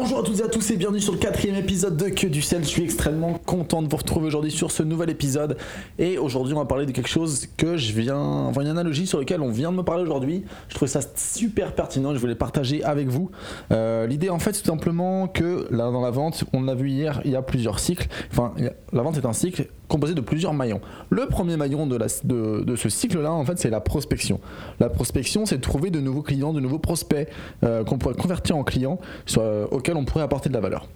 Bonjour à toutes et à tous et bienvenue sur le quatrième épisode de Que du sel. Je suis extrêmement content de vous retrouver aujourd'hui sur ce nouvel épisode. Et aujourd'hui, on va parler de quelque chose que je viens. Enfin, une analogie sur laquelle on vient de me parler aujourd'hui. Je trouvais ça super pertinent. Je voulais partager avec vous. Euh, l'idée, en fait, c'est tout simplement que là, dans la vente, on l'a vu hier, il y a plusieurs cycles. Enfin, la vente est un cycle composé de plusieurs maillons. Le premier maillon de, ce cycle-là, en fait, c'est la prospection. La prospection, c'est trouver de nouveaux clients, de nouveaux prospects euh, qu'on pourrait convertir en clients euh, auxquels on pourrait apporter de la valeur.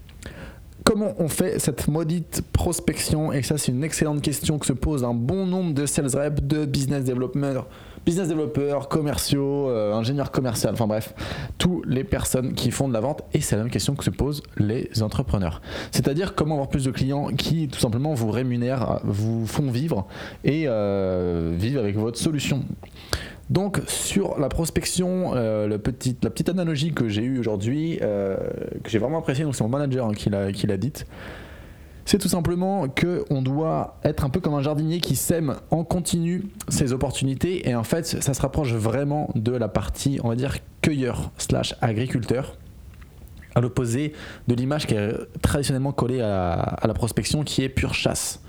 Comment on fait cette maudite prospection? Et ça, c'est une excellente question que se pose un bon nombre de sales reps, de business developers, business développeurs, commerciaux, euh, ingénieurs commerciaux, enfin bref, toutes les personnes qui font de la vente. Et c'est la même question que se posent les entrepreneurs. C'est-à-dire comment avoir plus de clients qui tout simplement vous rémunèrent, vous font vivre et euh, vivent avec votre solution. Donc sur la prospection, euh, la petite analogie que j'ai eue aujourd'hui, que j'ai vraiment appréciée, donc c'est mon manager hein, qui l'a dite, c'est tout simplement que on doit être un peu comme un jardinier qui sème en continu ses opportunités et en fait ça se rapproche vraiment de la partie on va dire cueilleur slash agriculteur à l'opposé de l'image qui est traditionnellement collée à, la prospection qui est pure chasse.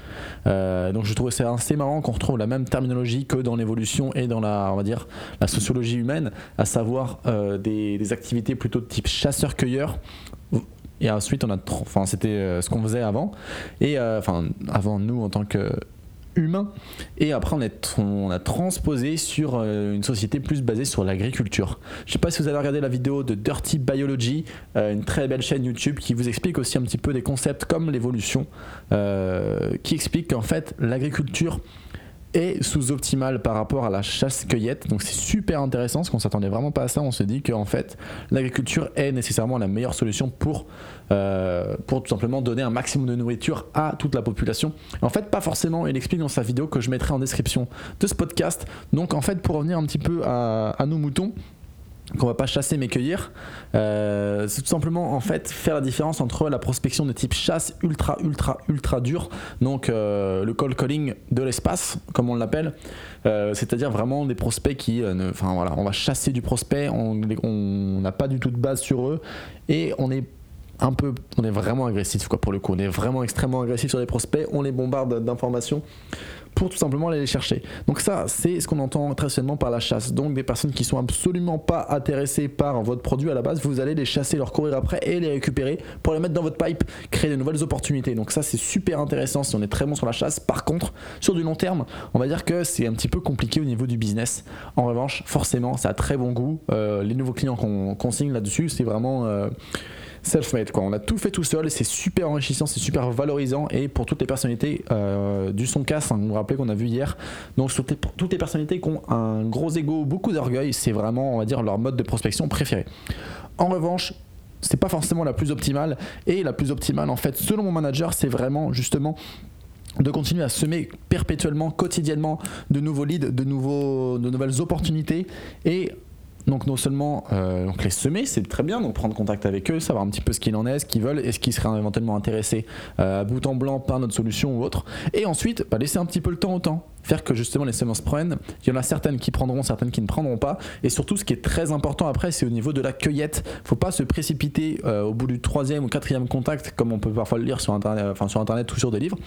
Euh, donc je trouve c'est assez marrant qu'on retrouve la même terminologie que dans l'évolution et dans la on va dire la sociologie humaine, à savoir euh, des, des, activités plutôt de type chasseur-cueilleur et ensuite, on a, enfin, c'était euh, ce qu'on faisait avant. Et euh, enfin, avant nous en tant que humain. Et après, on, est, on a transposé sur euh, une société plus basée sur l'agriculture. Je ne sais pas si vous avez regardé la vidéo de Dirty Biology, une très belle chaîne YouTube qui vous explique aussi un petit peu des concepts comme l'évolution, qui explique qu'en fait, l'agriculture est sous-optimale par rapport à la chasse-cueillette. Donc c'est super intéressant parce qu'on s'attendait vraiment pas à ça. On se dit qu'en fait l'agriculture est nécessairement la meilleure solution pour, euh, pour tout simplement donner un maximum de nourriture à toute la population. En fait pas forcément, il explique dans sa vidéo que je mettrai en description de ce podcast. Donc en fait pour revenir un petit peu à nos moutons, qu'on va pas chasser mais cueillir. Euh, c'est tout simplement en fait faire la différence entre la prospection de type chasse ultra ultra ultra dur, donc euh, le cold calling de l'espace comme on l'appelle, euh, c'est-à-dire vraiment des prospects qui, enfin voilà, on va chasser du prospect, on n'a pas du tout de base sur eux et on est un peu, on est vraiment agressif quoi pour le coup, on est vraiment extrêmement agressif sur les prospects, on les bombarde d'informations pour tout simplement aller les chercher. Donc ça, c'est ce qu'on entend très seulement par la chasse. Donc des personnes qui sont absolument pas intéressées par votre produit à la base, vous allez les chasser, leur courir après et les récupérer pour les mettre dans votre pipe, créer de nouvelles opportunités. Donc ça, c'est super intéressant si on est très bon sur la chasse. Par contre, sur du long terme, on va dire que c'est un petit peu compliqué au niveau du business. En revanche, forcément, ça a très bon goût. Euh, les nouveaux clients qu'on signe là-dessus, c'est vraiment... Euh, self-made. Quoi. On a tout fait tout seul, c'est super enrichissant, c'est super valorisant et pour toutes les personnalités euh, du son casse, hein, vous vous rappelez qu'on a vu hier, donc toutes les personnalités qui ont un gros ego, beaucoup d'orgueil, c'est vraiment, on va dire, leur mode de prospection préféré. En revanche, c'est pas forcément la plus optimale et la plus optimale en fait selon mon manager c'est vraiment justement de continuer à semer perpétuellement, quotidiennement de nouveaux leads, de, nouveaux, de nouvelles opportunités et donc non seulement euh, les semer, c'est très bien, donc prendre contact avec eux, savoir un petit peu ce qu'il en est, ce qu'ils veulent, est-ce qu'ils seraient éventuellement intéressés euh, à bout en blanc par notre solution ou autre. Et ensuite, bah, laisser un petit peu le temps au temps, faire que justement les semences prennent. Il y en a certaines qui prendront, certaines qui ne prendront pas. Et surtout, ce qui est très important après, c'est au niveau de la cueillette. Faut pas se précipiter euh, au bout du troisième ou quatrième contact, comme on peut parfois le lire sur internet, sur internet ou sur des livres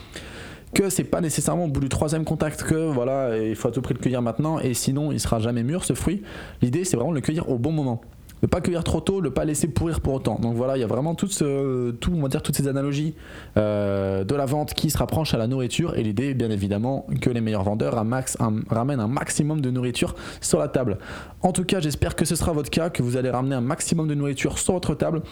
que c'est pas nécessairement au bout du troisième contact que voilà, il faut à tout prix le cueillir maintenant et sinon il sera jamais mûr ce fruit. L'idée c'est vraiment de le cueillir au bon moment. Ne pas cueillir trop tôt, ne pas laisser pourrir pour autant. Donc voilà, il y a vraiment toutes ces analogies euh, de la vente qui se rapprochent à la nourriture. Et l'idée, bien évidemment, que les meilleurs vendeurs ramènent un maximum de nourriture sur la table. En tout cas, j'espère que ce sera votre cas, que vous allez ramener un maximum de nourriture sur votre table.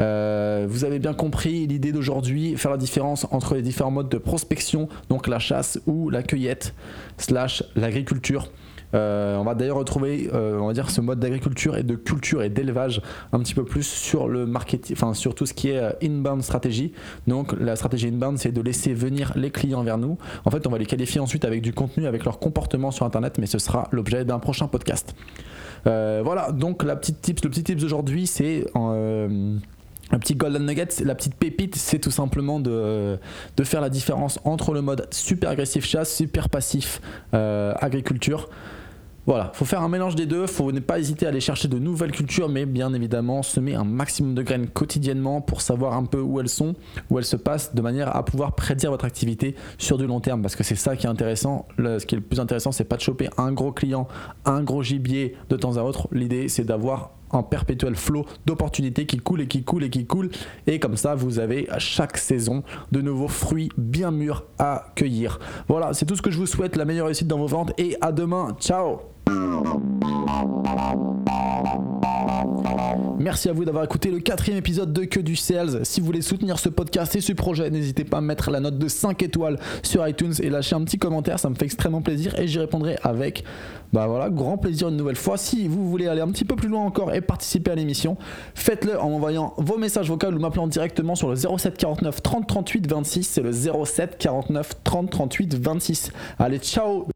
Euh, vous avez bien compris l'idée d'aujourd'hui, faire la différence entre les différents modes de prospection, donc la chasse ou la cueillette, slash l'agriculture. Euh, on va d'ailleurs retrouver, euh, on va dire, ce mode d'agriculture et de culture et d'élevage un petit peu plus sur le marketing, enfin sur tout ce qui est inbound stratégie. Donc la stratégie inbound, c'est de laisser venir les clients vers nous. En fait, on va les qualifier ensuite avec du contenu, avec leur comportement sur Internet, mais ce sera l'objet d'un prochain podcast. voilà, donc la petite le petit tips d'aujourd'hui, c'est un petit golden nugget, la petite pépite, c'est tout simplement de, faire la différence entre le mode super agressif chasse, super passif euh, agriculture. Voilà, faut faire un mélange des deux, faut ne pas hésiter à aller chercher de nouvelles cultures, mais bien évidemment semer un maximum de graines quotidiennement pour savoir un peu où elles sont, où elles se passent, de manière à pouvoir prédire votre activité sur du long terme, parce que c'est ça qui est intéressant. ce qui est le plus intéressant, c'est pas de choper un gros client, un gros gibier de temps à autre. L'idée, c'est d'avoir un perpétuel flot d'opportunités qui coule et qui coule et qui coule. Et comme ça, vous avez à chaque saison de nouveaux fruits bien mûrs à cueillir. Voilà, c'est tout ce que je vous souhaite. La meilleure réussite dans vos ventes et à demain. Ciao Merci à vous d'avoir écouté le quatrième épisode de Que du Sales. Si vous voulez soutenir ce podcast et ce projet, n'hésitez pas à mettre la note de 5 étoiles sur iTunes et lâcher un petit commentaire, ça me fait extrêmement plaisir et j'y répondrai avec bah voilà, grand plaisir une nouvelle fois. Si vous voulez aller un petit peu plus loin encore et participer à l'émission, faites-le en envoyant vos messages vocaux ou m'appelant directement sur le 07 49 30 38 26. C'est le 07 49 30 38 26. Allez, ciao